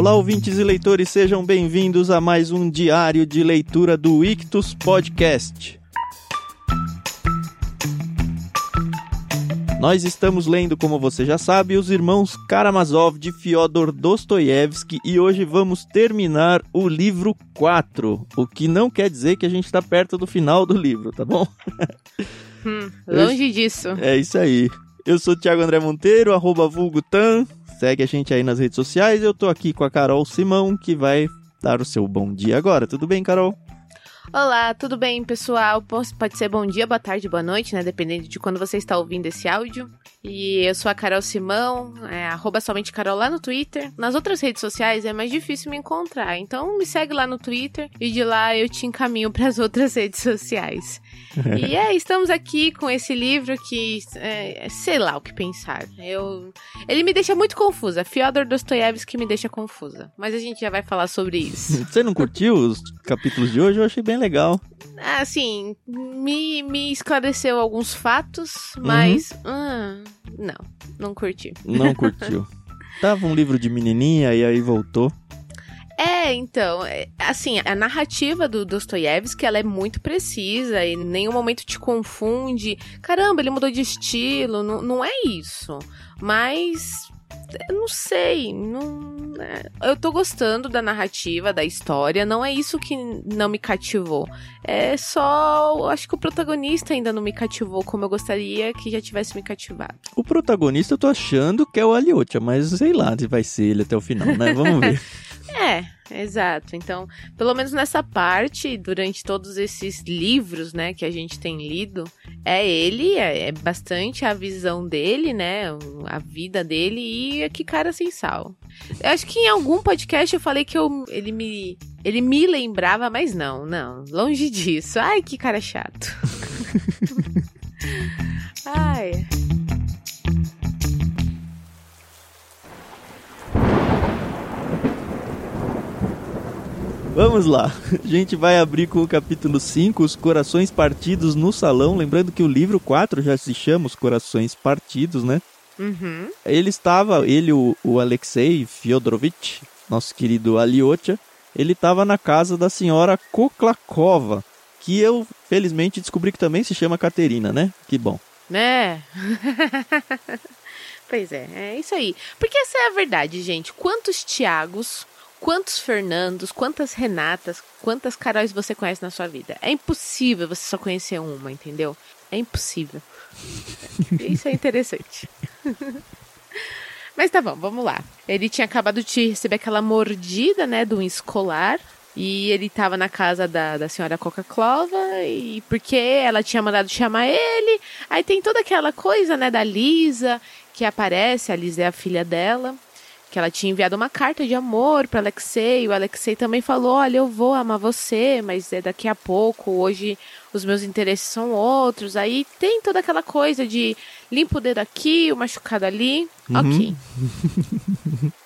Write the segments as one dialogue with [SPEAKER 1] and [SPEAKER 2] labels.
[SPEAKER 1] Olá, ouvintes e leitores, sejam bem-vindos a mais um diário de leitura do Ictus Podcast. Nós estamos lendo, como você já sabe, Os Irmãos Karamazov de Fyodor Dostoiévski e hoje vamos terminar o livro 4, o que não quer dizer que a gente está perto do final do livro, tá bom?
[SPEAKER 2] Hum, longe Eu... disso.
[SPEAKER 1] É isso aí. Eu sou o Thiago André Monteiro, arroba vulgutan, segue a gente aí nas redes sociais. Eu tô aqui com a Carol Simão, que vai dar o seu bom dia agora. Tudo bem, Carol?
[SPEAKER 2] Olá, tudo bem, pessoal? Pode ser bom dia, boa tarde, boa noite, né? Dependendo de quando você está ouvindo esse áudio. E eu sou a Carol Simão, é, arroba somente Carol lá no Twitter. Nas outras redes sociais é mais difícil me encontrar, então me segue lá no Twitter e de lá eu te encaminho para as outras redes sociais. e é, estamos aqui com esse livro que, é, sei lá o que pensar. Eu, ele me deixa muito confusa. Fyodor Dostoiévski me deixa confusa. Mas a gente já vai falar sobre isso.
[SPEAKER 1] Você não curtiu os capítulos de hoje? Eu achei bem legal.
[SPEAKER 2] Assim, me, me esclareceu alguns fatos, mas. Uhum. Hum, não, não curti.
[SPEAKER 1] Não curtiu. Tava um livro de menininha e aí voltou.
[SPEAKER 2] É, então, é, assim, a narrativa do Dostoiévski, ela é muito precisa e em nenhum momento te confunde. Caramba, ele mudou de estilo, não, não é isso. Mas eu não sei, não, né? eu tô gostando da narrativa, da história, não é isso que não me cativou. É só, acho que o protagonista ainda não me cativou como eu gostaria que já tivesse me cativado.
[SPEAKER 1] O protagonista eu tô achando que é o Aliotia, mas sei lá se vai ser ele até o final, né? Vamos ver.
[SPEAKER 2] É, exato. Então, pelo menos nessa parte, durante todos esses livros, né, que a gente tem lido, é ele, é, é bastante a visão dele, né, a vida dele e que cara sem sal. Eu acho que em algum podcast eu falei que eu, ele me ele me lembrava, mas não, não, longe disso. Ai, que cara chato. Ai.
[SPEAKER 1] Vamos lá. A gente vai abrir com o capítulo 5, Os Corações Partidos no Salão. Lembrando que o livro 4 já se chama Os Corações Partidos, né?
[SPEAKER 2] Uhum.
[SPEAKER 1] Ele estava, ele, o, o Alexei Fyodorovich, nosso querido Aliotia, ele estava na casa da senhora Koklakova, que eu felizmente descobri que também se chama Caterina, né? Que bom.
[SPEAKER 2] Né? pois é, é isso aí. Porque essa é a verdade, gente. Quantos Tiagos, quantos Fernandos, quantas Renatas, quantas Caróis você conhece na sua vida. É impossível você só conhecer uma, entendeu? É impossível. Isso é interessante. Mas tá bom, vamos lá. Ele tinha acabado de receber aquela mordida, né, do escolar. E ele tava na casa da, da senhora Coca-Clova, e porque ela tinha mandado chamar ele. Aí tem toda aquela coisa, né, da Lisa, que aparece, a Lisa é a filha dela que ela tinha enviado uma carta de amor para Alexei. O Alexei também falou: "Olha, eu vou amar você, mas é daqui a pouco. Hoje os meus interesses são outros". Aí tem toda aquela coisa de limpa o dedo aqui, o machucado ali. Uhum. OK.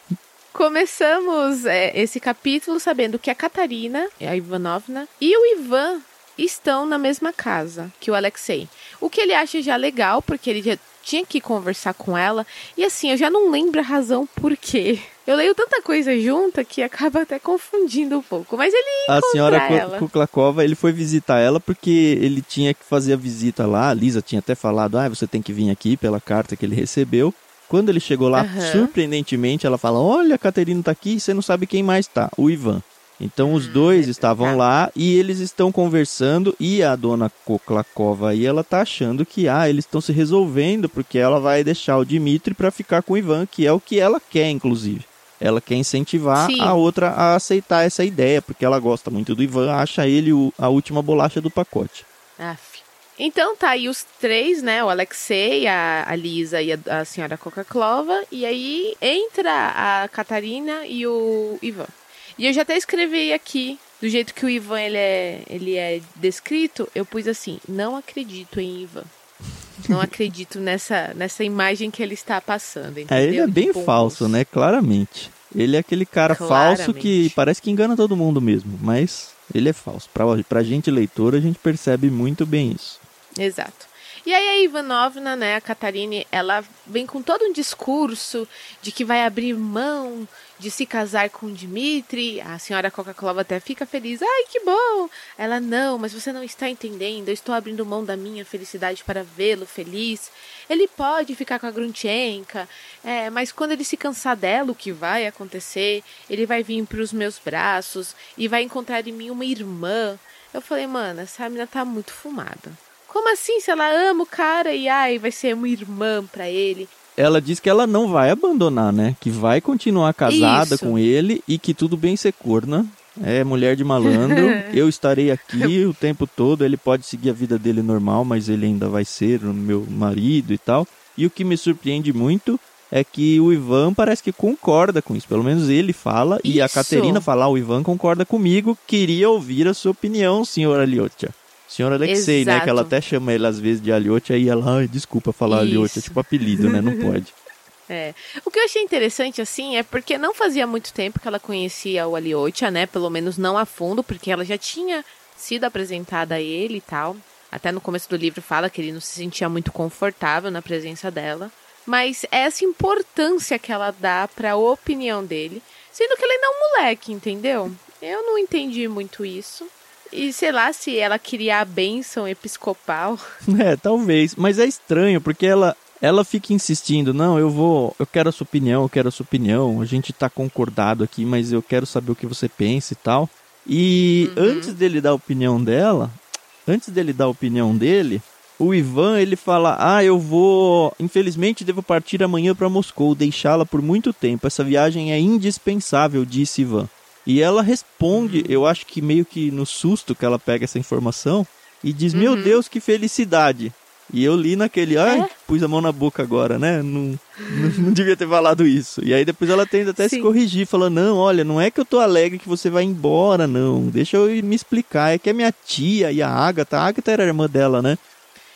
[SPEAKER 2] Começamos é, esse capítulo sabendo que a Catarina, a Ivanovna, e o Ivan estão na mesma casa que o Alexei. O que ele acha já legal, porque ele já tinha que conversar com ela. E assim, eu já não lembro a razão por quê. Eu leio tanta coisa junta que acaba até confundindo um pouco. Mas ele
[SPEAKER 1] A senhora Kuklakova, ele foi visitar ela porque ele tinha que fazer a visita lá. A Lisa tinha até falado, ah, você tem que vir aqui pela carta que ele recebeu. Quando ele chegou lá, uhum. surpreendentemente, ela fala, olha, a Caterina tá aqui, você não sabe quem mais tá. O Ivan. Então os hum, dois estavam tá. lá e eles estão conversando e a dona Koklakova aí ela tá achando que ah, eles estão se resolvendo porque ela vai deixar o Dimitri para ficar com o Ivan, que é o que ela quer inclusive. Ela quer incentivar Sim. a outra a aceitar essa ideia, porque ela gosta muito do Ivan, acha ele o, a última bolacha do pacote.
[SPEAKER 2] Aff. Então tá aí os três, né? O Alexei, a, a Lisa e a, a senhora Coca-Clova. E aí entra a Catarina e o Ivan. E eu já até escrevi aqui, do jeito que o Ivan ele é, ele é descrito, eu pus assim: não acredito em Ivan. Não acredito nessa, nessa imagem que ele está passando. Entendeu?
[SPEAKER 1] É, ele é bem falso, né? Claramente. Ele é aquele cara Claramente. falso que parece que engana todo mundo mesmo, mas ele é falso. Pra, pra gente leitor, a gente percebe muito bem isso.
[SPEAKER 2] Exato. E aí a Ivanovna, né, a Catarine, ela vem com todo um discurso de que vai abrir mão de se casar com Dmitri. A senhora Coca-Cola até fica feliz. Ai, que bom! Ela, não, mas você não está entendendo. Eu estou abrindo mão da minha felicidade para vê-lo feliz. Ele pode ficar com a Grunchenka, é, mas quando ele se cansar dela, o que vai acontecer? Ele vai vir para os meus braços e vai encontrar em mim uma irmã. Eu falei, mano, essa menina tá muito fumada. Como assim? Se ela ama o cara e ai, vai ser uma irmã para ele
[SPEAKER 1] ela diz que ela não vai abandonar, né? Que vai continuar casada Isso. com ele e que tudo bem ser corna. É mulher de malandro. eu estarei aqui o tempo todo. Ele pode seguir a vida dele normal, mas ele ainda vai ser o meu marido e tal. E o que me surpreende muito é que o Ivan parece que concorda com isso. Pelo menos ele fala. Isso. E a Caterina fala: ah, o Ivan concorda comigo. Queria ouvir a sua opinião, senhora Aliotia. Senhor Alexei, Exato. né? Que ela até chama ele às vezes de Aliote, aí ela, ai, desculpa falar Aliote, é tipo apelido, né? Não pode.
[SPEAKER 2] É. O que eu achei interessante, assim, é porque não fazia muito tempo que ela conhecia o Aliotia, né? Pelo menos não a fundo, porque ela já tinha sido apresentada a ele e tal. Até no começo do livro fala que ele não se sentia muito confortável na presença dela. Mas essa importância que ela dá para a opinião dele, sendo que ele ainda é um moleque, entendeu? Eu não entendi muito isso. E sei lá se ela queria a bênção episcopal.
[SPEAKER 1] É, talvez. Mas é estranho, porque ela, ela fica insistindo, não, eu vou, eu quero a sua opinião, eu quero a sua opinião, a gente tá concordado aqui, mas eu quero saber o que você pensa e tal. E uhum. antes dele dar a opinião dela, antes dele dar a opinião dele, o Ivan ele fala: "Ah, eu vou, infelizmente devo partir amanhã para Moscou, deixá-la por muito tempo. Essa viagem é indispensável", disse Ivan. E ela responde, eu acho que meio que no susto que ela pega essa informação, e diz: uhum. Meu Deus, que felicidade! E eu li naquele, ai, é? pus a mão na boca agora, né? Não, não, não, devia ter falado isso. E aí depois ela tenta até Sim. se corrigir, falando, não, olha, não é que eu tô alegre que você vai embora, não. Deixa eu me explicar. É que a minha tia e a Agatha, a Agatha era a irmã dela, né?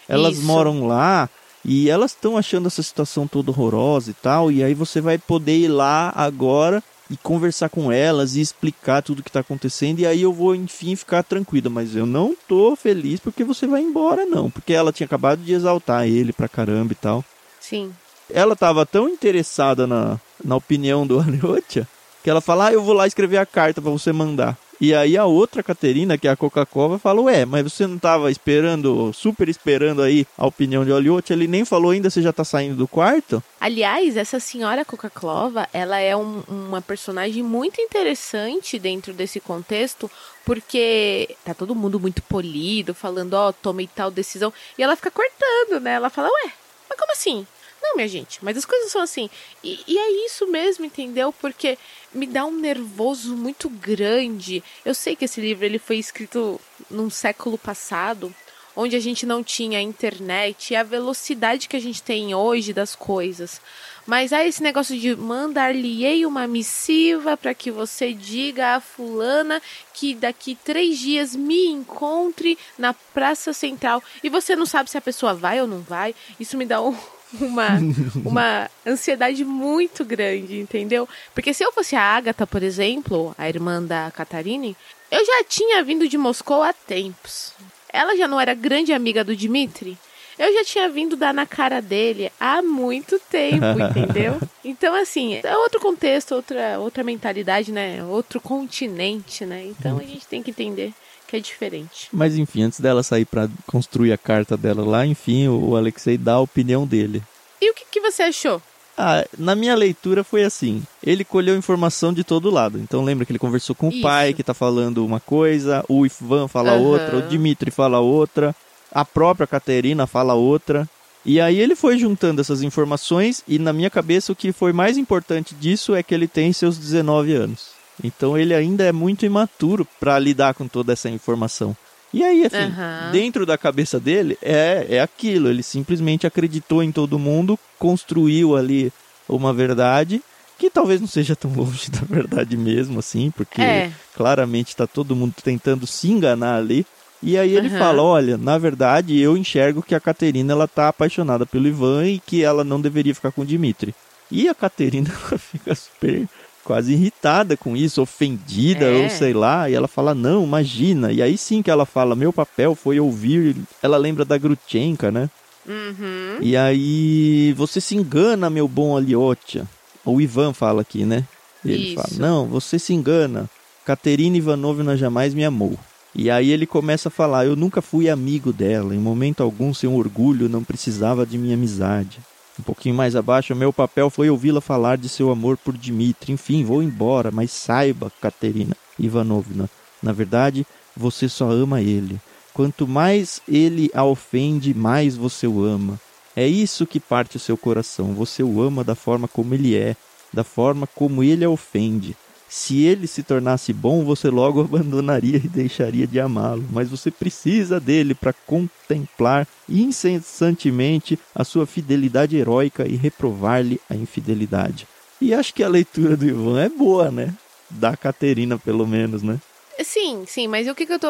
[SPEAKER 1] Elas isso. moram lá e elas estão achando essa situação toda horrorosa e tal. E aí você vai poder ir lá agora e conversar com elas e explicar tudo que está acontecendo e aí eu vou enfim ficar tranquila, mas eu não tô feliz porque você vai embora não, porque ela tinha acabado de exaltar ele pra caramba e tal.
[SPEAKER 2] Sim.
[SPEAKER 1] Ela tava tão interessada na, na opinião do Aliotia que ela fala: "Ah, eu vou lá escrever a carta para você mandar". E aí a outra Caterina, que é a Coca-Cola, falou: Ué, mas você não estava esperando, super esperando aí a opinião de Oliote? Ele nem falou ainda, você já está saindo do quarto?
[SPEAKER 2] Aliás, essa senhora Coca-Cola, ela é um, uma personagem muito interessante dentro desse contexto, porque tá todo mundo muito polido, falando, ó, oh, tomei tal decisão, e ela fica cortando, né? Ela fala, ué, mas como assim? Não, minha gente, mas as coisas são assim. E, e, é isso mesmo, entendeu? Porque me dá um nervoso muito grande. Eu sei que esse livro ele foi escrito num século passado, onde a gente não tinha internet e a velocidade que a gente tem hoje das coisas. Mas aí esse negócio de mandar-lhe uma missiva para que você diga a fulana que daqui três dias me encontre na Praça Central e você não sabe se a pessoa vai ou não vai. Isso me dá um uma, uma ansiedade muito grande, entendeu? Porque se eu fosse a Agatha, por exemplo, a irmã da Catarine, eu já tinha vindo de Moscou há tempos. Ela já não era grande amiga do Dmitri? Eu já tinha vindo dar na cara dele há muito tempo, entendeu? Então, assim, é outro contexto, outra, outra mentalidade, né? Outro continente, né? Então a gente tem que entender que é diferente.
[SPEAKER 1] Mas enfim, antes dela sair para construir a carta dela lá, enfim, o Alexei dá a opinião dele.
[SPEAKER 2] E o que, que você achou?
[SPEAKER 1] Ah, na minha leitura foi assim. Ele colheu informação de todo lado. Então lembra que ele conversou com Isso. o pai, que tá falando uma coisa, o Ivan fala uhum. outra, o Dimitri fala outra, a própria Caterina fala outra. E aí ele foi juntando essas informações e na minha cabeça o que foi mais importante disso é que ele tem seus 19 anos. Então ele ainda é muito imaturo para lidar com toda essa informação. E aí, assim, uhum. dentro da cabeça dele é, é aquilo. Ele simplesmente acreditou em todo mundo, construiu ali uma verdade que talvez não seja tão longe da verdade mesmo, assim, porque é. claramente está todo mundo tentando se enganar ali. E aí ele uhum. fala, olha, na verdade eu enxergo que a Caterina ela tá apaixonada pelo Ivan e que ela não deveria ficar com o Dimitri. E a Caterina fica super quase irritada com isso, ofendida é. ou sei lá, e ela fala: "Não, imagina". E aí sim que ela fala: "Meu papel foi ouvir". Ela lembra da Grutchenka, né?
[SPEAKER 2] Uhum.
[SPEAKER 1] E aí você se engana, meu bom Aliotia. O Ivan fala aqui, né? Ele Isso. fala: Não, você se engana. Caterina Ivanovna jamais me amou. E aí ele começa a falar: Eu nunca fui amigo dela, em momento algum seu orgulho não precisava de minha amizade. Um pouquinho mais abaixo, meu papel foi ouvi-la falar de seu amor por Dmitri. Enfim, vou embora, mas saiba, Caterina Ivanovna, na verdade, você só ama ele. Quanto mais ele a ofende, mais você o ama. É isso que parte o seu coração. Você o ama da forma como ele é, da forma como ele a ofende. Se ele se tornasse bom, você logo abandonaria e deixaria de amá-lo, mas você precisa dele para contemplar incessantemente a sua fidelidade heróica e reprovar-lhe a infidelidade. E acho que a leitura do Ivan é boa, né? Da Caterina, pelo menos, né?
[SPEAKER 2] Sim, sim, mas o que, que eu tô.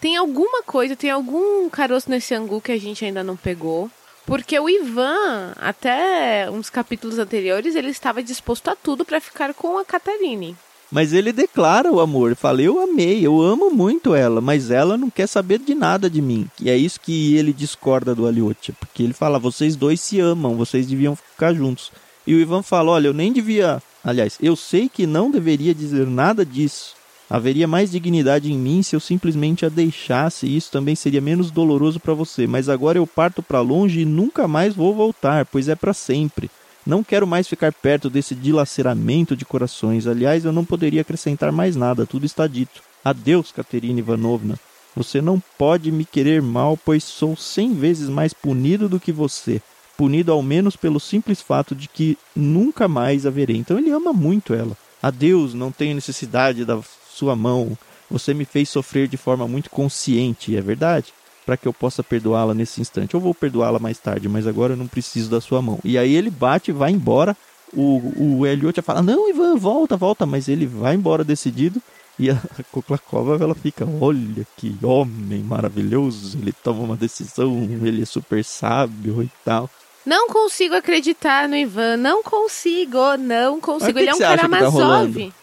[SPEAKER 2] Tem alguma coisa, tem algum caroço nesse angu que a gente ainda não pegou. Porque o Ivan, até uns capítulos anteriores, ele estava disposto a tudo para ficar com a Catarine.
[SPEAKER 1] Mas ele declara o amor, fala: Eu amei, eu amo muito ela, mas ela não quer saber de nada de mim. E é isso que ele discorda do Aliotia, porque ele fala: Vocês dois se amam, vocês deviam ficar juntos. E o Ivan fala: Olha, eu nem devia. Aliás, eu sei que não deveria dizer nada disso. Haveria mais dignidade em mim se eu simplesmente a deixasse, e isso também seria menos doloroso para você. Mas agora eu parto para longe e nunca mais vou voltar, pois é para sempre. Não quero mais ficar perto desse dilaceramento de corações. Aliás, eu não poderia acrescentar mais nada, tudo está dito. Adeus, Katerina Ivanovna. Você não pode me querer mal, pois sou cem vezes mais punido do que você. Punido ao menos pelo simples fato de que nunca mais haverei. Então ele ama muito ela. Adeus, não tenho necessidade da sua mão. Você me fez sofrer de forma muito consciente, é verdade? Para que eu possa perdoá-la nesse instante. Eu vou perdoá-la mais tarde, mas agora eu não preciso da sua mão. E aí ele bate e vai embora. O, o Elliot fala: Não, Ivan, volta, volta. Mas ele vai embora decidido. E a Koklakova ela fica: Olha que homem maravilhoso. Ele toma uma decisão, ele é super sábio e tal.
[SPEAKER 2] Não consigo acreditar no Ivan, não consigo, não consigo. Ele é um cara mais tá.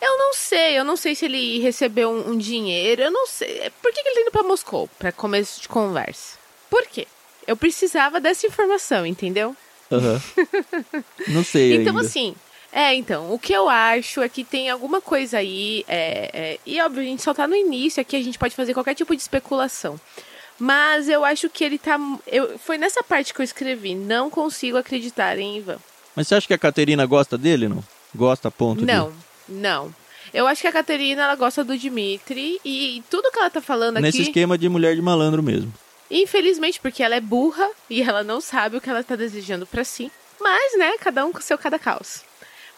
[SPEAKER 2] Eu não sei, eu não sei se ele recebeu um, um dinheiro, eu não sei. Por que, que ele tá indo pra Moscou, para começo de conversa? Por quê? Eu precisava dessa informação, entendeu?
[SPEAKER 1] Uhum. não sei
[SPEAKER 2] Então,
[SPEAKER 1] ainda.
[SPEAKER 2] assim, é, então, o que eu acho é que tem alguma coisa aí, é, é, e óbvio, a gente só tá no início aqui, a gente pode fazer qualquer tipo de especulação. Mas eu acho que ele tá. Eu, foi nessa parte que eu escrevi, não consigo acreditar em Ivan.
[SPEAKER 1] Mas você acha que a Caterina gosta dele, não? Gosta ponto
[SPEAKER 2] não. de... Não. Eu acho que a Caterina ela gosta do Dimitri e tudo que ela tá falando
[SPEAKER 1] Nesse
[SPEAKER 2] aqui.
[SPEAKER 1] Nesse esquema de mulher de malandro mesmo.
[SPEAKER 2] Infelizmente, porque ela é burra e ela não sabe o que ela tá desejando para si. Mas, né, cada um com seu cada caos.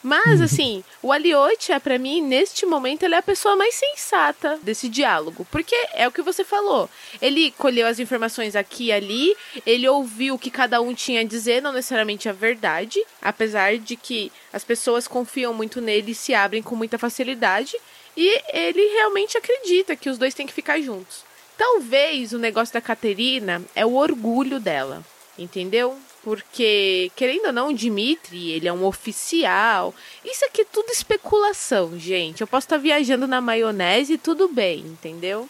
[SPEAKER 2] Mas, assim, o Aliotia, para mim, neste momento, ele é a pessoa mais sensata desse diálogo. Porque é o que você falou. Ele colheu as informações aqui e ali, ele ouviu o que cada um tinha a dizer, não necessariamente a verdade, apesar de que as pessoas confiam muito nele e se abrem com muita facilidade. E ele realmente acredita que os dois têm que ficar juntos. Talvez o negócio da Caterina é o orgulho dela, entendeu? Porque, querendo ou não, o Dimitri, ele é um oficial. Isso aqui é tudo especulação, gente. Eu posso estar viajando na maionese e tudo bem, entendeu?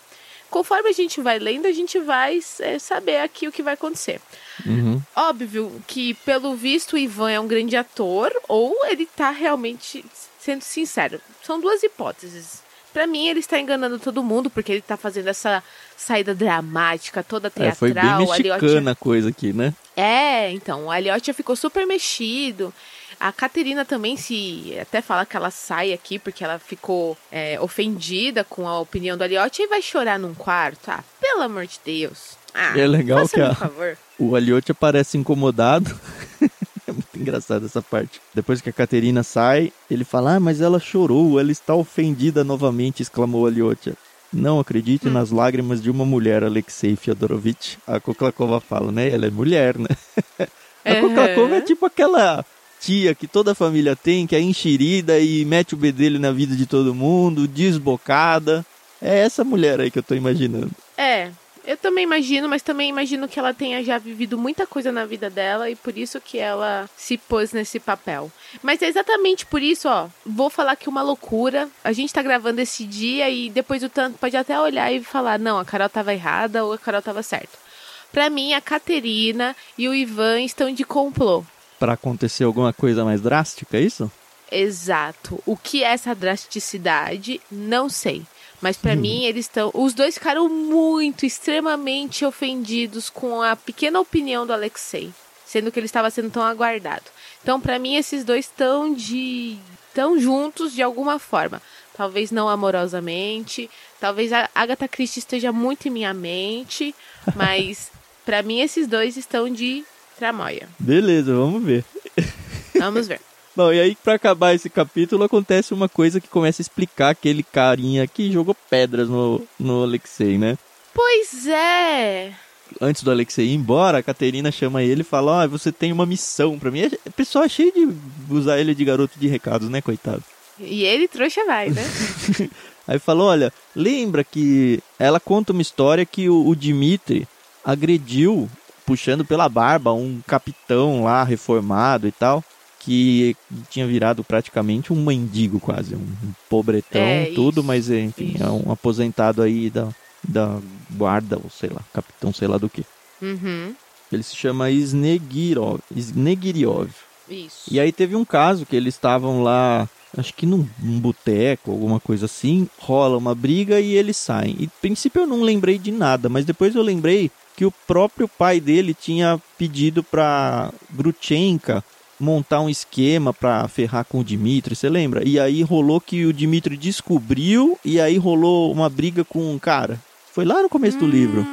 [SPEAKER 2] Conforme a gente vai lendo, a gente vai é, saber aqui o que vai acontecer.
[SPEAKER 1] Uhum.
[SPEAKER 2] Óbvio que, pelo visto, o Ivan é um grande ator, ou ele está realmente sendo sincero. São duas hipóteses. Para mim, ele está enganando todo mundo, porque ele está fazendo essa saída dramática, toda teatral. É,
[SPEAKER 1] foi bem mexicana a coisa aqui, né?
[SPEAKER 2] É, então, o Aliotia ficou super mexido. A Caterina também se até fala que ela sai aqui porque ela ficou é, ofendida com a opinião do Aliotti e vai chorar num quarto. Ah, pelo amor de Deus. Ah,
[SPEAKER 1] é legal que a, o Aliotti parece incomodado. é muito engraçado essa parte. Depois que a Caterina sai, ele fala: Ah, mas ela chorou, ela está ofendida novamente, exclamou Aliotia. Não acredite hum. nas lágrimas de uma mulher, Alexei Fyodorovich. A Koklakova fala, né? Ela é mulher, né? a uhum. Koklakova é tipo aquela tia que toda a família tem, que é enxerida e mete o bedelho na vida de todo mundo, desbocada. É essa mulher aí que eu tô imaginando.
[SPEAKER 2] É, eu também imagino, mas também imagino que ela tenha já vivido muita coisa na vida dela e por isso que ela se pôs nesse papel. Mas é exatamente por isso, ó. Vou falar que uma loucura. A gente tá gravando esse dia e depois o tanto pode até olhar e falar: não, a Carol tava errada ou a Carol tava certa. Pra mim, a Caterina e o Ivan estão de complô.
[SPEAKER 1] Para acontecer alguma coisa mais drástica, é isso?
[SPEAKER 2] Exato. O que é essa drasticidade? Não sei. Mas para hum. mim, eles estão. Os dois ficaram muito, extremamente ofendidos com a pequena opinião do Alexei. Sendo que ele estava sendo tão aguardado. Então, para mim, esses dois estão de. estão juntos de alguma forma. Talvez não amorosamente. Talvez a Agatha Christie esteja muito em minha mente. Mas, para mim, esses dois estão de tramóia.
[SPEAKER 1] Beleza, vamos ver.
[SPEAKER 2] Vamos ver.
[SPEAKER 1] Bom, e aí, para acabar esse capítulo, acontece uma coisa que começa a explicar aquele carinha que jogou pedras no, no Alexei, né?
[SPEAKER 2] Pois é!
[SPEAKER 1] Antes do Alexei ir embora, a Caterina chama ele e fala: Ó, oh, você tem uma missão para mim. O pessoal é cheio de usar ele de garoto de recados, né, coitado?
[SPEAKER 2] E ele trouxa vai, né?
[SPEAKER 1] aí falou: Olha, lembra que ela conta uma história que o, o Dimitri agrediu, puxando pela barba, um capitão lá reformado e tal que tinha virado praticamente um mendigo quase, um pobretão, é, tudo, isso, mas enfim, isso. é um aposentado aí da, da guarda, ou sei lá, capitão sei lá do que.
[SPEAKER 2] Uhum.
[SPEAKER 1] Ele se chama Snegirov. Snegiriov.
[SPEAKER 2] Isso.
[SPEAKER 1] E aí teve um caso que eles estavam lá, acho que num, num boteco, alguma coisa assim, rola uma briga e eles saem. E princípio eu não lembrei de nada, mas depois eu lembrei que o próprio pai dele tinha pedido para Grutchenka montar um esquema para ferrar com o Dimitri, você lembra? E aí rolou que o Dimitri descobriu e aí rolou uma briga com um cara. Foi lá no começo hum, do livro.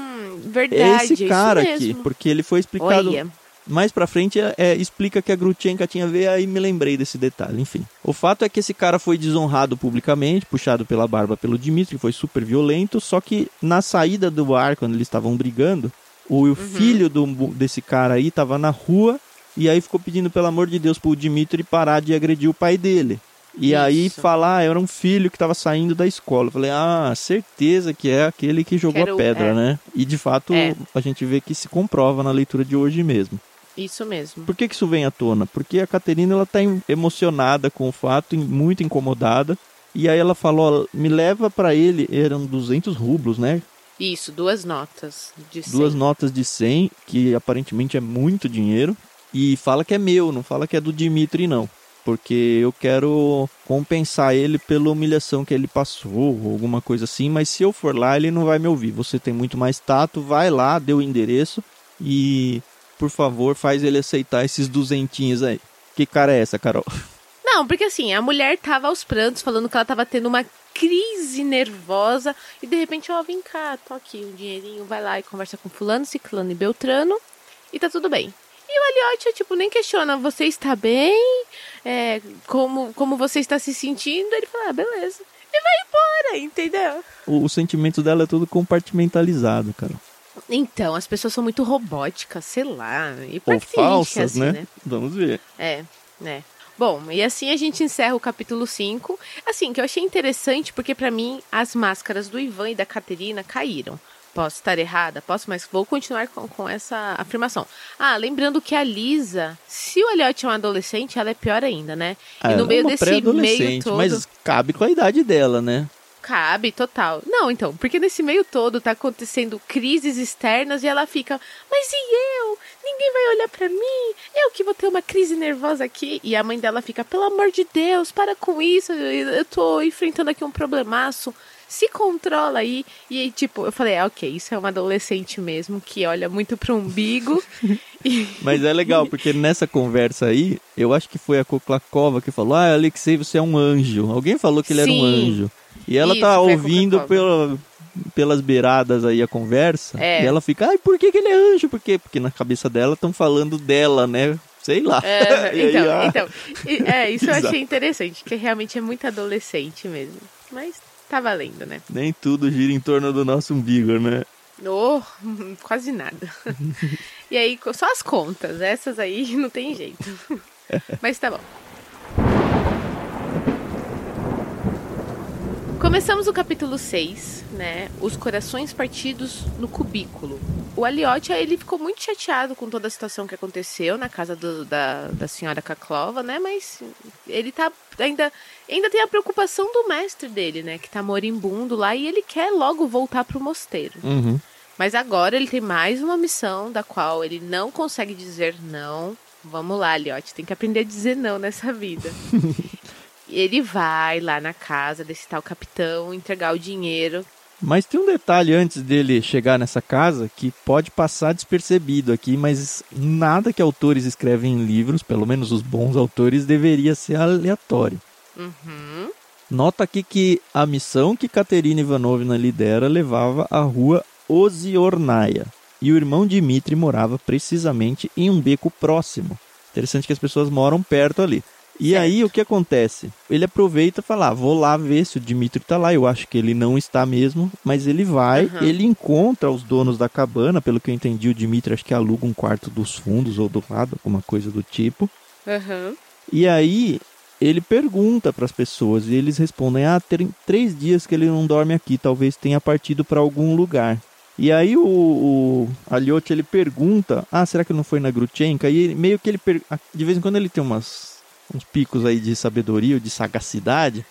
[SPEAKER 2] Verdade. É
[SPEAKER 1] esse cara aqui, porque ele foi explicado. Olha. Mais pra frente é, é, explica que a Grutchenka tinha a ver, aí me lembrei desse detalhe. Enfim. O fato é que esse cara foi desonrado publicamente, puxado pela barba pelo Dimitri, foi super violento. Só que na saída do bar, quando eles estavam brigando, o uhum. filho do, desse cara aí tava na rua e aí ficou pedindo, pelo amor de Deus, pro Dimitri parar de agredir o pai dele. E Isso. aí falar, ah, era um filho que estava saindo da escola. Eu falei, ah, certeza que é aquele que jogou Quero, a pedra, é. né? E de fato é. a gente vê que se comprova na leitura de hoje mesmo.
[SPEAKER 2] Isso mesmo.
[SPEAKER 1] Por que, que isso vem à tona? Porque a Caterina ela tá emocionada com o fato, muito incomodada. E aí ela falou, me leva para ele, eram 200 rublos, né?
[SPEAKER 2] Isso, duas notas de 100.
[SPEAKER 1] Duas notas de 100, que aparentemente é muito dinheiro. E fala que é meu, não fala que é do Dimitri, não. Porque eu quero compensar ele pela humilhação que ele passou, ou alguma coisa assim. Mas se eu for lá, ele não vai me ouvir. Você tem muito mais tato, vai lá, dê o endereço e, por favor, faz ele aceitar esses duzentinhos aí. Que cara é essa, Carol?
[SPEAKER 2] Não, porque assim, a mulher tava aos prantos, falando que ela tava tendo uma crise nervosa. E de repente, ó, vem cá, tô aqui um dinheirinho, vai lá e conversa com fulano, ciclano e beltrano. E tá tudo bem. E o Elliot, tipo, nem questiona, você está bem? É, como, como você está se sentindo? Ele fala, ah, beleza. E vai embora, entendeu?
[SPEAKER 1] O, o sentimento dela é todo compartimentalizado, cara.
[SPEAKER 2] Então, as pessoas são muito robóticas, sei lá. E
[SPEAKER 1] Ou falsas, assim, né? né? Vamos ver.
[SPEAKER 2] É, né. Bom, e assim a gente encerra o capítulo 5. Assim, que eu achei interessante, porque para mim as máscaras do Ivan e da Caterina caíram. Posso estar errada, posso, mas vou continuar com, com essa afirmação. Ah, lembrando que a Lisa, se o Elliot é um adolescente, ela é pior ainda, né?
[SPEAKER 1] Ah, e no meio é desse meio todo. Mas cabe com a idade dela, né?
[SPEAKER 2] Cabe, total. Não, então, porque nesse meio todo tá acontecendo crises externas e ela fica, mas e eu? Ninguém vai olhar para mim? Eu que vou ter uma crise nervosa aqui. E a mãe dela fica, pelo amor de Deus, para com isso, eu tô enfrentando aqui um problemaço se controla aí. E tipo, eu falei, ah, ok, isso é uma adolescente mesmo que olha muito pro umbigo.
[SPEAKER 1] e... Mas é legal, porque nessa conversa aí, eu acho que foi a Koklakova que falou: Ah, Alexei, você é um anjo. Alguém falou que ele Sim. era um anjo. E ela isso, tá ouvindo pela, pelas beiradas aí a conversa. É. E ela fica, ai, por que, que ele é anjo? Por quê? Porque na cabeça dela estão falando dela, né? Sei lá.
[SPEAKER 2] É, então, aí, ah... então, é, isso eu achei interessante, que realmente é muito adolescente mesmo. Mas tá valendo, né?
[SPEAKER 1] Nem tudo gira em torno do nosso umbigo, né?
[SPEAKER 2] Oh, quase nada. e aí, só as contas, essas aí não tem jeito. Mas tá bom. Começamos o capítulo 6, né? Os corações partidos no cubículo. O Aliotti, ele ficou muito chateado com toda a situação que aconteceu na casa do, da, da senhora Kaklova, né? Mas ele tá ainda ainda tem a preocupação do mestre dele, né? Que tá moribundo lá e ele quer logo voltar pro mosteiro.
[SPEAKER 1] Uhum.
[SPEAKER 2] Mas agora ele tem mais uma missão da qual ele não consegue dizer não. Vamos lá, Liotte, tem que aprender a dizer não nessa vida. ele vai lá na casa desse tal capitão entregar o dinheiro.
[SPEAKER 1] Mas tem um detalhe antes dele chegar nessa casa que pode passar despercebido aqui, mas nada que autores escrevem em livros, pelo menos os bons autores, deveria ser aleatório.
[SPEAKER 2] Uhum.
[SPEAKER 1] Nota aqui que a missão que Katerina Ivanovna lidera levava à rua Oziornaia. E o irmão Dmitri morava precisamente em um beco próximo. Interessante que as pessoas moram perto ali. E certo. aí o que acontece? Ele aproveita e fala: ah, vou lá ver se o Dimitri tá lá. Eu acho que ele não está mesmo, mas ele vai, uhum. ele encontra os donos da cabana, pelo que eu entendi, o Dimitri acho que aluga um quarto dos fundos ou do lado, alguma coisa do tipo.
[SPEAKER 2] Uhum.
[SPEAKER 1] E aí ele pergunta para as pessoas e eles respondem: Ah, tem três dias que ele não dorme aqui, talvez tenha partido para algum lugar. E aí o, o Aliotti ele pergunta: Ah, será que não foi na Grutchenka? E ele, meio que ele de vez em quando ele tem umas uns picos aí de sabedoria ou de sagacidade.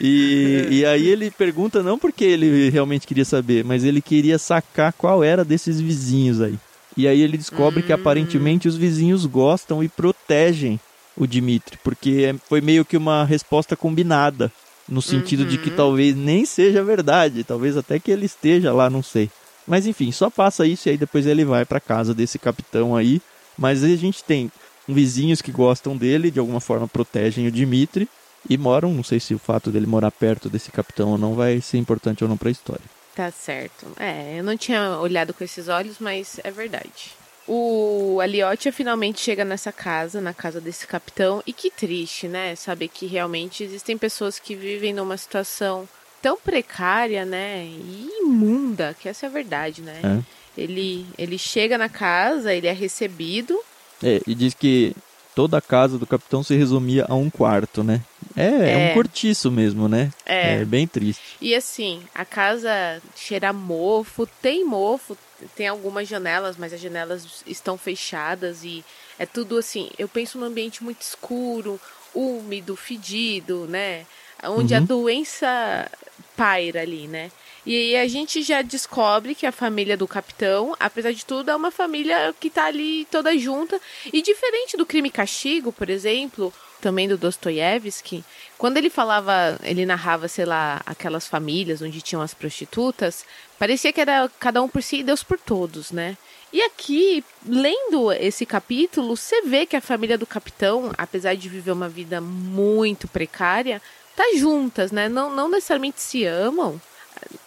[SPEAKER 1] E, e aí ele pergunta não porque ele realmente queria saber, mas ele queria sacar qual era desses vizinhos aí. E aí ele descobre hum. que aparentemente os vizinhos gostam e protegem o Dimitri, porque foi meio que uma resposta combinada, no sentido uhum. de que uhum. talvez nem seja verdade, talvez até que ele esteja lá, não sei. Mas enfim, só passa isso e aí depois ele vai para casa desse capitão aí. Mas aí a gente tem vizinhos que gostam dele, de alguma forma protegem o Dimitri e moram, não sei se o fato dele morar perto desse capitão ou não vai ser importante ou não para a história.
[SPEAKER 2] Tá certo. É, eu não tinha olhado com esses olhos, mas é verdade. O Aliotia finalmente chega nessa casa, na casa desse capitão, e que triste, né? Saber que realmente existem pessoas que vivem numa situação tão precária, né? E imunda, que essa é a verdade, né? É. Ele, ele chega na casa, ele é recebido.
[SPEAKER 1] É, e diz que toda a casa do capitão se resumia a um quarto, né? É, é, é um cortiço mesmo, né? É. é bem triste.
[SPEAKER 2] E assim, a casa cheira mofo, tem mofo, tem algumas janelas, mas as janelas estão fechadas e é tudo assim. Eu penso num ambiente muito escuro, úmido, fedido, né? Onde uhum. a doença paira ali, né? E aí a gente já descobre que a família do capitão, apesar de tudo, é uma família que tá ali toda junta. E diferente do crime e castigo, por exemplo, também do Dostoiévski, quando ele falava, ele narrava, sei lá, aquelas famílias onde tinham as prostitutas, parecia que era cada um por si e Deus por todos, né? E aqui, lendo esse capítulo, você vê que a família do capitão, apesar de viver uma vida muito precária, tá juntas, né? Não, não necessariamente se amam.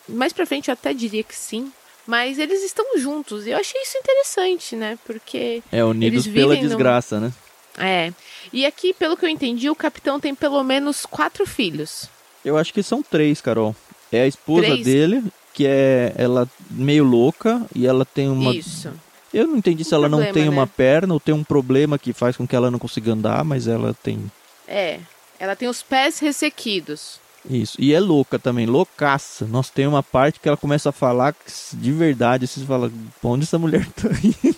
[SPEAKER 2] Mais pra frente eu até diria que sim. Mas eles estão juntos. E eu achei isso interessante, né? Porque.
[SPEAKER 1] É, unidos pela desgraça, né?
[SPEAKER 2] É. E aqui, pelo que eu entendi, o capitão tem pelo menos quatro filhos.
[SPEAKER 1] Eu acho que são três, Carol. É a esposa três? dele, que é ela meio louca, e ela tem uma.
[SPEAKER 2] Isso.
[SPEAKER 1] Eu não entendi um se ela problema, não tem né? uma perna ou tem um problema que faz com que ela não consiga andar, mas ela tem.
[SPEAKER 2] É. Ela tem os pés ressequidos.
[SPEAKER 1] Isso. E é louca também, loucaça. Nós tem uma parte que ela começa a falar de verdade. Você fala, onde essa mulher tá indo?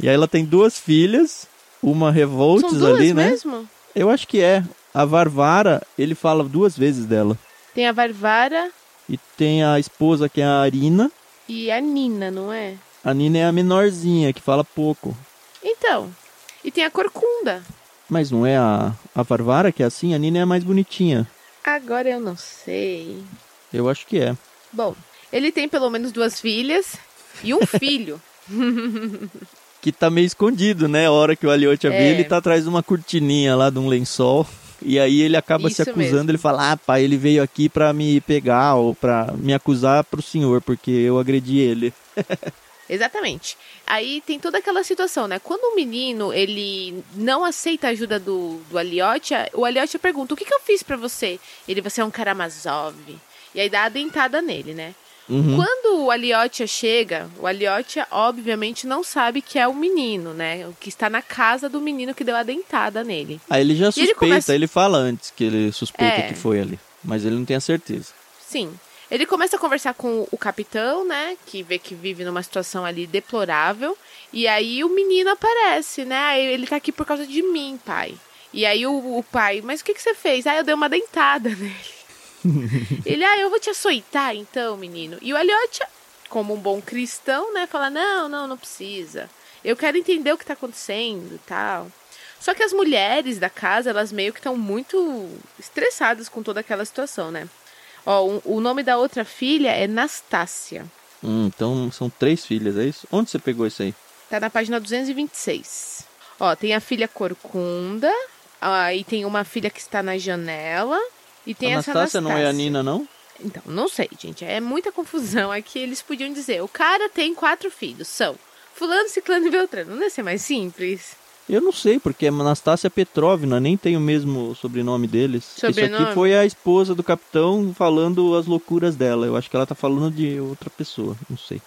[SPEAKER 1] e aí ela tem duas filhas, uma São duas ali, né?
[SPEAKER 2] mesmo?
[SPEAKER 1] Eu acho que é. A Varvara, ele fala duas vezes dela.
[SPEAKER 2] Tem a Varvara.
[SPEAKER 1] E tem a esposa que é a Arina.
[SPEAKER 2] E a Nina, não é?
[SPEAKER 1] A Nina é a menorzinha, que fala pouco.
[SPEAKER 2] Então. E tem a Corcunda.
[SPEAKER 1] Mas não é a, a Varvara que é assim? A Nina é a mais bonitinha.
[SPEAKER 2] Agora eu não sei.
[SPEAKER 1] Eu acho que é.
[SPEAKER 2] Bom, ele tem pelo menos duas filhas e um filho.
[SPEAKER 1] que tá meio escondido, né? A hora que o Aliotti é. vê, ele tá atrás de uma cortininha lá, de um lençol. E aí ele acaba Isso se acusando, mesmo. ele fala, ah, pai, ele veio aqui pra me pegar ou pra me acusar pro senhor, porque eu agredi ele.
[SPEAKER 2] Exatamente. Aí tem toda aquela situação, né? Quando o menino, ele não aceita a ajuda do, do Aliotia, o Aliotia pergunta, o que, que eu fiz para você? Ele, você é um Karamazov. E aí dá a dentada nele, né? Uhum. Quando o Aliotia chega, o Aliotia obviamente não sabe que é o menino, né? O que está na casa do menino que deu a dentada nele.
[SPEAKER 1] Aí ele já suspeita, ele, começa... ele, fala antes que ele suspeita é... que foi ali, mas ele não tem a certeza.
[SPEAKER 2] Sim. Ele começa a conversar com o capitão, né? Que vê que vive numa situação ali deplorável. E aí o menino aparece, né? Ele tá aqui por causa de mim, pai. E aí o, o pai, mas o que, que você fez? Ah, eu dei uma dentada nele. ele, ah, eu vou te açoitar então, menino. E o Elliot, como um bom cristão, né? Fala, não, não, não precisa. Eu quero entender o que tá acontecendo e tal. Só que as mulheres da casa, elas meio que estão muito estressadas com toda aquela situação, né? Ó, um, o nome da outra filha é Nastácia.
[SPEAKER 1] Hum, então são três filhas, é isso? Onde você pegou isso aí?
[SPEAKER 2] Tá na página 226. Ó, tem a filha Corcunda, aí tem uma filha que está na janela, e tem
[SPEAKER 1] Anastácia
[SPEAKER 2] essa Anastácia.
[SPEAKER 1] não é a Nina, não?
[SPEAKER 2] Então, não sei, gente. É muita confusão. Aqui eles podiam dizer, o cara tem quatro filhos, são fulano, ciclano e beltrano. Não ia ser mais simples?
[SPEAKER 1] Eu não sei, porque é Anastácia Petrovna nem tem o mesmo sobrenome deles.
[SPEAKER 2] Sobrenome?
[SPEAKER 1] Isso aqui foi a esposa do capitão falando as loucuras dela. Eu acho que ela tá falando de outra pessoa, não sei.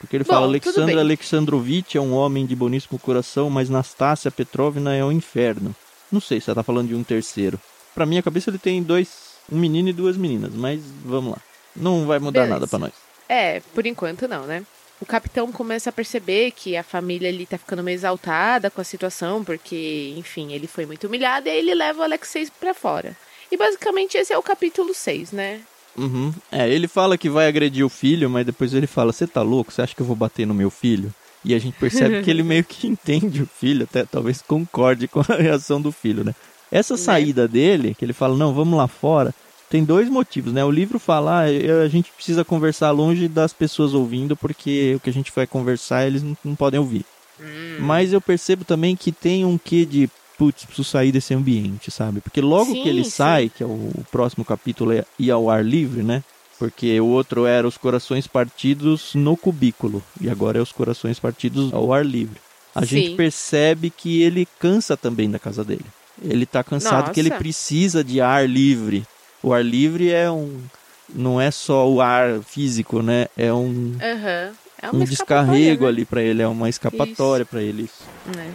[SPEAKER 1] Porque ele
[SPEAKER 2] Bom,
[SPEAKER 1] fala Alexandre Alexandrovitch é um homem de boníssimo coração, mas Nastácia Petrovna é o um inferno. Não sei se ela tá falando de um terceiro. Pra minha cabeça ele tem dois, um menino e duas meninas, mas vamos lá. Não vai mudar
[SPEAKER 2] Beleza.
[SPEAKER 1] nada para nós.
[SPEAKER 2] É, por enquanto não, né? O capitão começa a perceber que a família ali tá ficando meio exaltada com a situação, porque, enfim, ele foi muito humilhado e aí ele leva o Alexei pra fora. E basicamente esse é o capítulo 6, né?
[SPEAKER 1] Uhum. É, ele fala que vai agredir o filho, mas depois ele fala: Você tá louco? Você acha que eu vou bater no meu filho? E a gente percebe que ele meio que entende o filho, até talvez concorde com a reação do filho, né? Essa né? saída dele, que ele fala: Não, vamos lá fora, tem dois motivos, né? O livro fala: ah, a gente precisa conversar longe das pessoas ouvindo, porque o que a gente vai conversar eles não, não podem ouvir.
[SPEAKER 2] Hum.
[SPEAKER 1] Mas eu percebo também que tem um quê de putz, preciso sair desse ambiente, sabe? Porque logo
[SPEAKER 2] sim,
[SPEAKER 1] que ele
[SPEAKER 2] sim.
[SPEAKER 1] sai, que é o, próximo capítulo é ir ao ar livre, né? Porque o outro era os corações partidos no cubículo e agora é os corações partidos ao ar livre. A
[SPEAKER 2] Sim.
[SPEAKER 1] gente percebe que ele cansa também da casa dele. Ele tá cansado
[SPEAKER 2] Nossa.
[SPEAKER 1] que ele precisa de ar livre. O ar livre é um não é só o ar físico, né? É um
[SPEAKER 2] Aham. É
[SPEAKER 1] um descarrego
[SPEAKER 2] né?
[SPEAKER 1] ali para ele, é uma escapatória para ele.
[SPEAKER 2] É.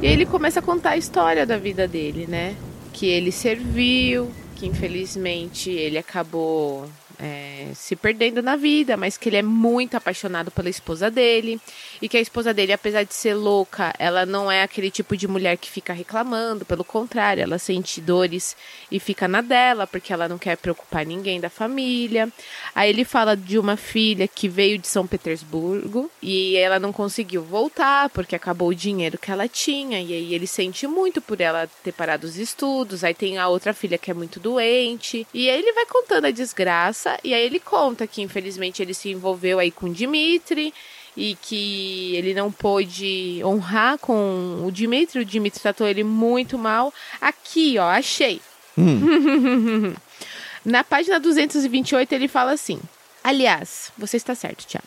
[SPEAKER 2] E aí ele começa a contar a história da vida dele, né? Que ele serviu, que infelizmente ele acabou é, se perdendo na vida, mas que ele é muito apaixonado pela esposa dele. E que a esposa dele, apesar de ser louca, ela não é aquele tipo de mulher que fica reclamando, pelo contrário, ela sente dores e fica na dela, porque ela não quer preocupar ninguém da família. Aí ele fala de uma filha que veio de São Petersburgo e ela não conseguiu voltar porque acabou o dinheiro que ela tinha. E aí ele sente muito por ela ter parado os estudos. Aí tem a outra filha que é muito doente. E aí ele vai contando a desgraça. E aí ele conta que infelizmente ele se envolveu aí com o Dimitri e que ele não pôde honrar com o Dimitri. O Dimitri tratou ele muito mal. Aqui, ó, achei.
[SPEAKER 1] Hum.
[SPEAKER 2] Na página 228 ele fala assim: Aliás, você está certo, Tiago.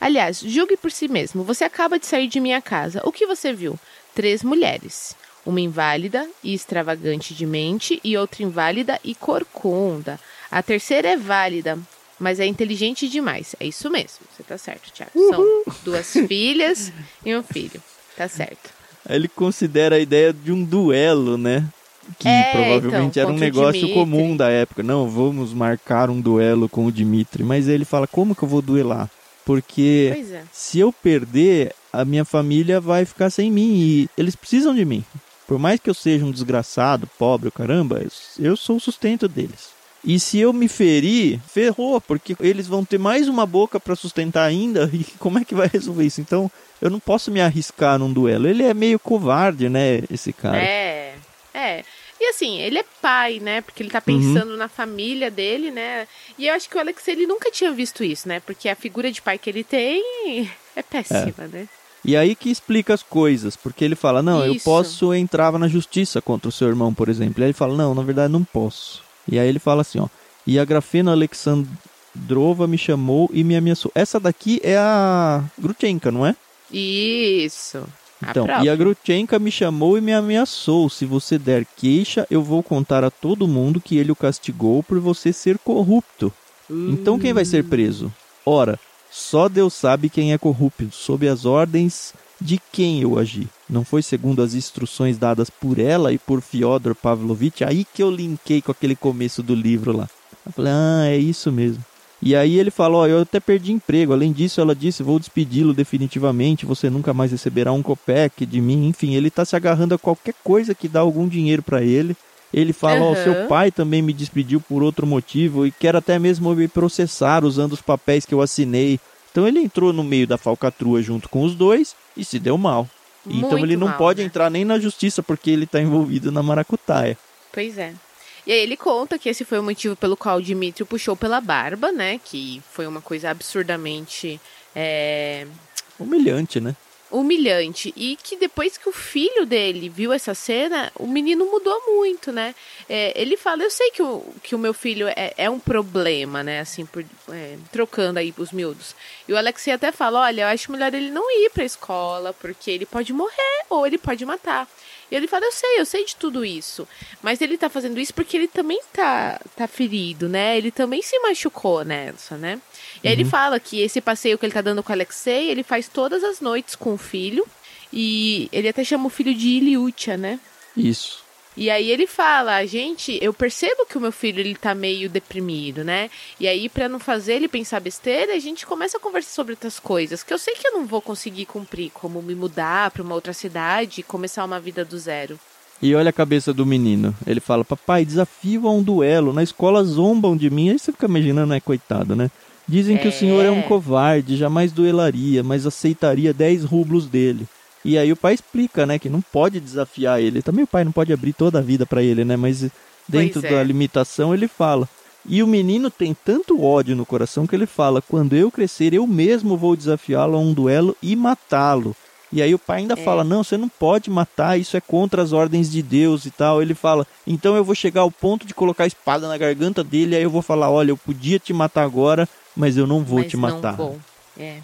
[SPEAKER 2] Aliás, julgue por si mesmo. Você acaba de sair de minha casa. O que você viu? Três mulheres. Uma inválida e extravagante de mente e outra inválida e corcunda. A terceira é válida, mas é inteligente demais. É isso mesmo. Você tá certo, Tiago. São duas filhas e um filho. Tá certo.
[SPEAKER 1] Ele considera a ideia de um duelo, né? Que
[SPEAKER 2] É,
[SPEAKER 1] provavelmente
[SPEAKER 2] então,
[SPEAKER 1] era um negócio comum da época. Não, vamos marcar um duelo com o Dimitri. Mas ele fala: como que eu vou duelar? Porque
[SPEAKER 2] Pois é.
[SPEAKER 1] se eu perder, a minha família vai ficar sem mim e eles precisam de mim. Por mais que eu seja um desgraçado, pobre, caramba, eu- eu sou o sustento deles. E se eu me ferir, ferrou, porque eles vão ter mais uma boca para sustentar ainda. E como é que vai resolver isso? Então, eu não posso me arriscar num duelo. Ele é meio covarde, né, esse cara.
[SPEAKER 2] É, é. E assim, ele é pai, né? Porque ele tá pensando na família dele, né? E eu acho que o Alex, ele nunca tinha visto isso, né? Porque a figura de pai que ele tem é péssima, né?
[SPEAKER 1] E aí que explica as coisas, porque ele fala: "Não, eu
[SPEAKER 2] Isso.
[SPEAKER 1] posso entrar na justiça contra o seu irmão, por exemplo". E aí ele fala: "Não, na verdade não posso". E aí ele fala assim, ó: "E a Grafena Alexandrova me chamou e me ameaçou". Essa daqui é a Grutchenka, não é?
[SPEAKER 2] Isso. A
[SPEAKER 1] Então, e
[SPEAKER 2] própria.
[SPEAKER 1] a Grutchenka me chamou e me ameaçou. Se você der queixa, eu vou contar a todo mundo que ele o castigou por você ser corrupto. Então quem vai ser preso? Ora, só Deus sabe quem é corrupto, sob as ordens de quem eu agi. Não foi segundo as instruções dadas por ela e por Fyodor Pavlovitch? Aí que eu linkei com aquele começo do livro lá. Eu falei, ah, é isso mesmo. E aí ele falou, ó, eu até perdi emprego. Além disso, ela disse, vou despedi-lo definitivamente, você nunca mais receberá um copec de mim. Enfim, ele tá se agarrando a qualquer coisa que dá algum dinheiro para ele. Ele fala, ó,
[SPEAKER 2] Aham.
[SPEAKER 1] seu pai também me despediu por outro motivo e quer até mesmo me processar usando os papéis que eu assinei Então ele entrou no meio da falcatrua junto com os dois e se deu mal. Muito então ele não
[SPEAKER 2] mal,
[SPEAKER 1] pode
[SPEAKER 2] né?
[SPEAKER 1] entrar nem na justiça porque ele está envolvido na maracutaia.
[SPEAKER 2] Pois é. E aí ele conta que esse foi o motivo pelo qual o Dimitri puxou pela barba, né? Que foi uma coisa absurdamente é...
[SPEAKER 1] humilhante, né?
[SPEAKER 2] Humilhante e que depois que o filho dele viu essa cena, o menino mudou muito, né? É, ele fala, eu sei que o, que o meu filho é, é um problema, né? Assim, por, é, trocando aí os miúdos. E o Alexei até fala, olha, eu acho melhor ele não ir pra escola, porque ele pode morrer ou ele pode matar. E ele fala, eu sei, eu sei de tudo isso. Mas ele tá fazendo isso porque ele também tá, tá ferido, né? Ele também se machucou nessa, né? E aí uhum. ele fala que esse passeio que ele tá dando com o Alexei, ele faz todas as noites com o filho. E ele até chama o filho de Iliutia, né?
[SPEAKER 1] Isso.
[SPEAKER 2] E aí ele fala, gente, eu percebo que o meu filho ele tá meio deprimido, né? E aí para não fazer ele pensar besteira, a gente começa a conversar sobre outras coisas que eu sei que eu não vou conseguir cumprir, como me mudar para uma outra cidade e começar uma vida do zero.
[SPEAKER 1] E olha a cabeça do menino. Ele fala: "Papai, desafio a um duelo. Na escola zombam de mim". Aí você fica imaginando, né, coitado, né? Dizem é... que o senhor é um covarde, jamais duelaria, mas aceitaria 10 rublos dele. E aí o pai explica, né, que não pode desafiar ele. Também o pai não pode abrir toda a vida para ele, né? Mas dentro é. da limitação ele fala. E o menino tem tanto ódio no coração que ele fala: quando eu crescer, eu mesmo vou desafiá-lo a um duelo e matá-lo. E aí o pai ainda é. fala: não, você não pode matar, isso é contra as ordens de Deus e tal. Ele fala: então eu vou chegar ao ponto de colocar a espada na garganta dele, aí eu vou falar: olha, eu podia te matar agora, mas eu não vou
[SPEAKER 2] mas
[SPEAKER 1] te matar.
[SPEAKER 2] Não vou. É.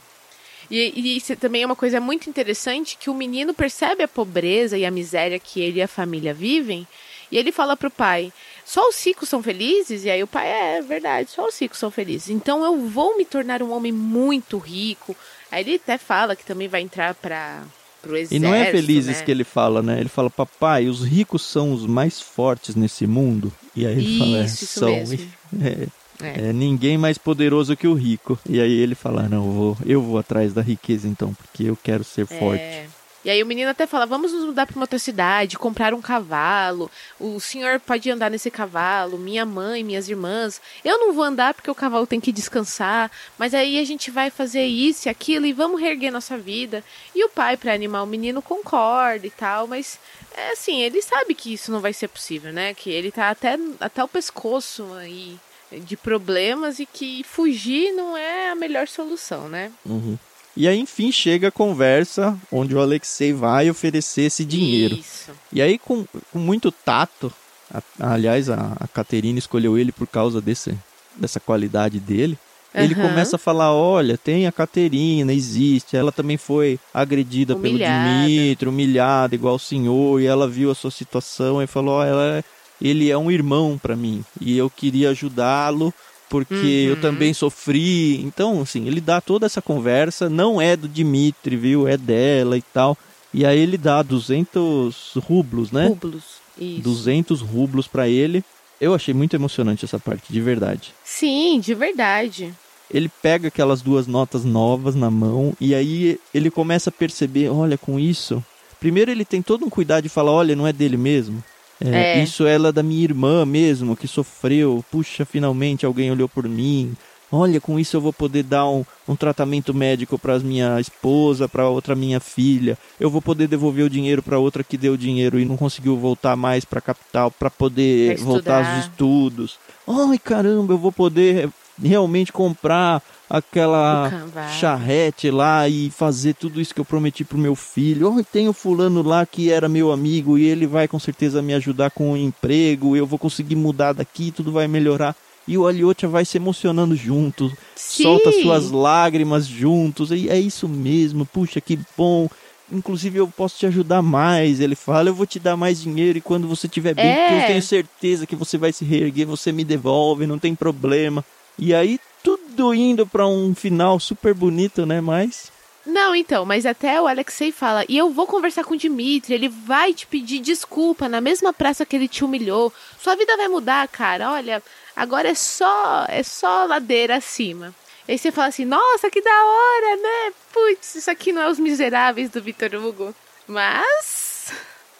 [SPEAKER 2] E, e isso também é uma coisa muito interessante que o menino percebe a pobreza e a miséria que ele e a família vivem. E ele fala pro pai: só os ricos são felizes? E aí o pai: é, é verdade, só os ricos são felizes. Então eu vou me tornar um homem muito rico. Aí ele até fala que também vai entrar para pro exército.
[SPEAKER 1] E não é felizes
[SPEAKER 2] né?
[SPEAKER 1] que ele fala, né? Ele fala: papai, os ricos são os mais fortes nesse mundo. E aí ele
[SPEAKER 2] isso,
[SPEAKER 1] fala: é,
[SPEAKER 2] isso
[SPEAKER 1] são.
[SPEAKER 2] Mesmo.
[SPEAKER 1] É, é. é. ninguém mais poderoso que o rico. E aí ele fala: Não, eu vou, eu vou atrás da riqueza então, porque eu quero ser
[SPEAKER 2] é.
[SPEAKER 1] forte.
[SPEAKER 2] E aí o menino até fala: Vamos nos mudar para uma outra cidade, comprar um cavalo. O senhor pode andar nesse cavalo, minha mãe, minhas irmãs. Eu não vou andar porque o cavalo tem que descansar. Mas aí a gente vai fazer isso e aquilo e vamos reerguer nossa vida. E o pai, para animar o menino, concorda e tal, mas é assim, ele sabe que isso não vai ser possível, né? Que ele tá até, até o pescoço aí de problemas e que fugir não é a melhor solução, né?
[SPEAKER 1] Uhum. E aí, enfim, chega a conversa onde o Alexei vai oferecer esse dinheiro.
[SPEAKER 2] Isso.
[SPEAKER 1] E aí, com, com muito tato, a, aliás, a, a Caterina escolheu ele por causa desse, dessa qualidade dele. Uhum. Ele começa a falar: olha, tem a Caterina, existe. Ela também foi agredida
[SPEAKER 2] humilhada.
[SPEAKER 1] pelo Dimitri, humilhada, igual o senhor, e ela viu a sua situação e falou: oh, ela é ele é um irmão para mim e eu queria ajudá-lo porque uhum. eu também sofri. Então, assim, ele dá toda essa conversa, não é do Dimitri, viu? É dela e tal. E aí ele dá 200 rublos, né?
[SPEAKER 2] Rublos, isso.
[SPEAKER 1] 200 rublos para ele. Eu achei muito emocionante essa parte, de verdade.
[SPEAKER 2] Sim, de verdade.
[SPEAKER 1] Ele pega aquelas duas notas novas na mão e aí ele começa a perceber, olha, com isso. Primeiro ele tem todo um cuidado de falar, olha, não é dele mesmo. É, é. Isso ela da minha irmã mesmo, que sofreu. Puxa, finalmente alguém olhou por mim. Olha, com isso eu vou poder dar um, um tratamento médico para minha esposa, para outra minha filha. Eu vou poder devolver o dinheiro para outra que deu dinheiro e não conseguiu voltar mais para a capital para poder voltar aos estudos. Ai, caramba, eu vou poder realmente comprar aquela charrete lá e fazer tudo isso que eu prometi pro meu filho. Oh, tem o fulano lá que era meu amigo e ele vai com certeza me ajudar com o emprego, eu vou conseguir mudar daqui, tudo vai melhorar. E o Aliotia vai se emocionando junto,
[SPEAKER 2] Sim.
[SPEAKER 1] solta suas lágrimas juntos, e é isso mesmo, puxa que bom. Inclusive eu posso te ajudar mais. Ele fala, eu vou te dar mais dinheiro e quando você estiver bem,
[SPEAKER 2] é.
[SPEAKER 1] eu tenho certeza que você vai se reerguer, você me devolve, não tem problema. E aí tudo indo para um final super bonito, né? Mas
[SPEAKER 2] não, então, mas até o Alexei fala, e eu vou conversar com o Dimitri, ele vai te pedir desculpa na mesma praça que ele te humilhou. Sua vida vai mudar, cara. Olha, agora é só, é só ladeira acima. Aí você fala assim: "Nossa, que da hora, né? Putz, isso aqui não é os miseráveis do Vitor Hugo". Mas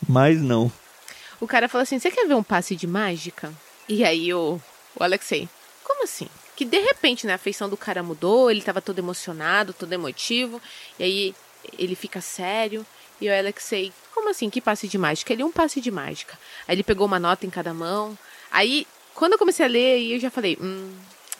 [SPEAKER 1] mas não.
[SPEAKER 2] O cara fala assim: "Você quer ver um passe de mágica?" E aí o o Alexei: "Como assim?" Que de repente, né, a feição do cara mudou, ele tava todo emocionado, todo emotivo, e aí ele fica sério, e o Alexei, como assim, que passe de mágica? Ele, um passe de mágica. Aí ele pegou uma nota em cada mão, aí, quando eu comecei a ler, eu já falei, hum,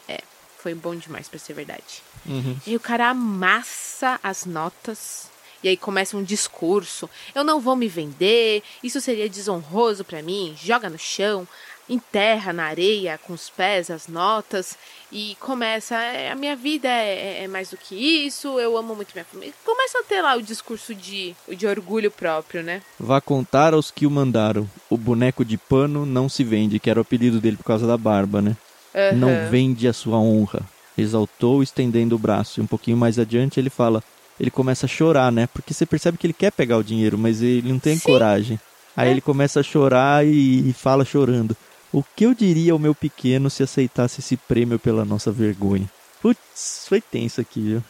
[SPEAKER 2] é, foi bom demais para ser verdade. Uhum. E o cara amassa as notas, e aí começa um discurso. Eu não vou me vender, isso seria desonroso para mim. Joga no chão enterra na areia com os pés as notas e começa é, a minha vida é, é, é, mais do que isso eu amo muito minha família. Começa a ter lá o discurso de de orgulho próprio né?
[SPEAKER 1] Vá contar aos que o mandaram. O boneco de pano não se vende que era o apelido dele por causa da barba né? Uhum. não vende a sua honra. Exaltou estendendo o braço. E um pouquinho mais adiante ele fala ele começa a chorar né? Porque você percebe que ele quer pegar o dinheiro mas ele não tem Sim. coragem. Aí é. ele começa a chorar e, e fala chorando o que eu diria ao meu pequeno se aceitasse esse prêmio pela nossa vergonha? Putz, foi tenso aqui, viu?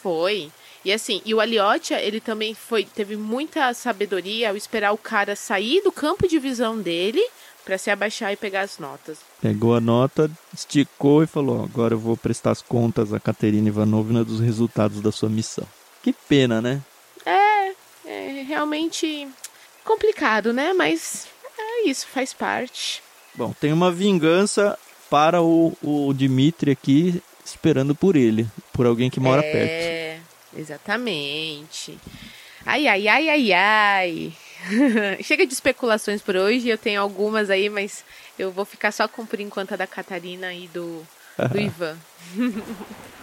[SPEAKER 2] Foi. E assim, e o Aliotia, ele também foi, teve muita sabedoria ao esperar o cara sair do campo de visão dele para se abaixar e pegar as notas.
[SPEAKER 1] Pegou a nota, esticou e falou: agora eu vou prestar as contas a Caterina Ivanovna dos resultados da sua missão. Que pena, né?
[SPEAKER 2] É, é realmente complicado, né? Mas é isso, faz parte.
[SPEAKER 1] Bom, tem uma vingança para o, o Dimitri aqui esperando por ele, por alguém que mora é, perto.
[SPEAKER 2] É, exatamente. Ai, ai, ai, ai, ai. Chega de especulações por hoje, eu tenho algumas aí, mas eu vou ficar só com por enquanto a da Catarina e do, do Ivan.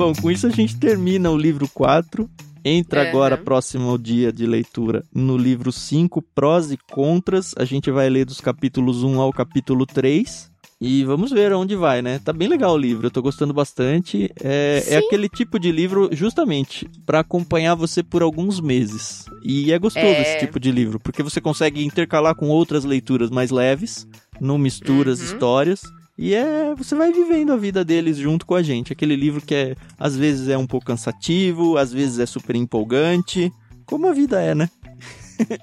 [SPEAKER 1] Bom, com isso a gente termina o livro 4. Entra é, agora, próximo dia de leitura, no livro 5, Prós e Contras. A gente vai ler dos capítulos 1 ao capítulo 3. E vamos ver aonde vai, né? Tá bem legal o livro, eu tô gostando bastante. É, é aquele tipo de livro, justamente, para acompanhar você por alguns meses. E é gostoso é... esse tipo de livro, porque você consegue intercalar com outras leituras mais leves, não mistura as uhum. histórias. E é, você vai vivendo a vida deles junto com a gente. Aquele livro que é, às vezes é um pouco cansativo, às vezes é super empolgante, como a vida é, né?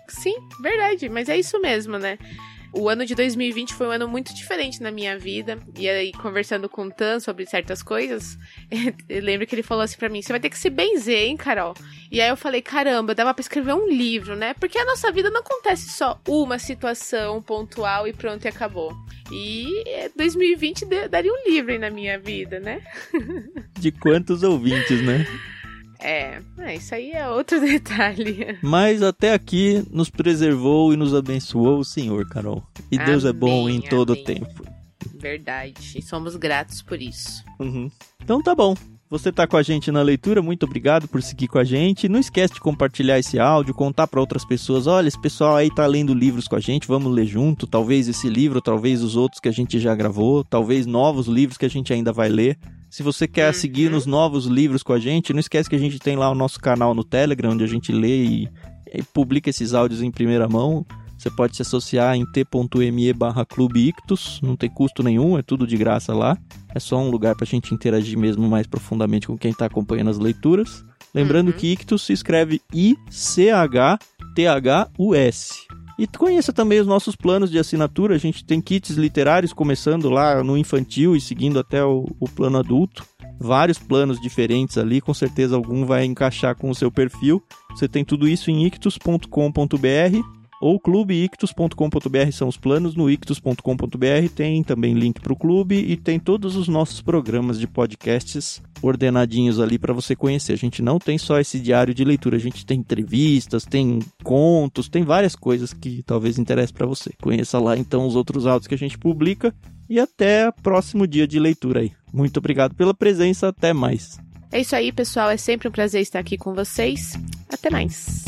[SPEAKER 2] Sim, verdade, mas é isso mesmo, né? O ano de 2020 foi um ano muito diferente na minha vida. E aí, conversando com o Tan sobre certas coisas, eu lembro que ele falou assim pra mim: você vai ter que se benzer, hein, Carol? E aí eu falei: caramba, dava pra escrever um livro, né? Porque a nossa vida não acontece só uma situação pontual e pronto, e acabou. E 2020 daria um livro aí na minha vida, né?
[SPEAKER 1] De quantos ouvintes, né?
[SPEAKER 2] É, é, isso aí é outro detalhe.
[SPEAKER 1] Mas até aqui nos preservou e nos abençoou o Senhor, Carol. E amém, Deus é bom em todo o tempo.
[SPEAKER 2] Verdade. E somos gratos por isso.
[SPEAKER 1] Uhum. Então tá bom. Você tá com a gente na leitura, muito obrigado por seguir com a gente. Não esquece de compartilhar esse áudio, contar para outras pessoas. Olha, esse pessoal aí tá lendo livros com a gente, vamos ler junto. Talvez esse livro, talvez os outros que a gente já gravou, talvez novos livros que a gente ainda vai ler. Se você quer uhum. seguir nos novos livros com a gente, não esquece que a gente tem lá o nosso canal no Telegram, onde a gente lê e, e publica esses áudios em primeira mão. Você pode se associar em t.me barra Clube Ictus, não tem custo nenhum, é tudo de graça lá. É só um lugar para a gente interagir mesmo mais profundamente com quem está acompanhando as leituras. Lembrando uhum. que Ictus se escreve I-C-H-T-H-U-S. E conheça também os nossos planos de assinatura. A gente tem kits literários começando lá no infantil e seguindo até o, o plano adulto. Vários planos diferentes ali, com certeza algum vai encaixar com o seu perfil. Você tem tudo isso em ictus.com.br ou clubeictus.com.br são os planos. No ictus.com.br tem também link para o clube e tem todos os nossos programas de podcasts ordenadinhos ali para você conhecer. A gente não tem só esse diário de leitura, a gente tem entrevistas, tem contos, tem várias coisas que talvez interesse para você. Conheça lá então os outros áudios que a gente publica e até próximo dia de leitura aí. Muito obrigado pela presença, até mais.
[SPEAKER 2] É isso aí, pessoal. É sempre um prazer estar aqui com vocês. Até mais.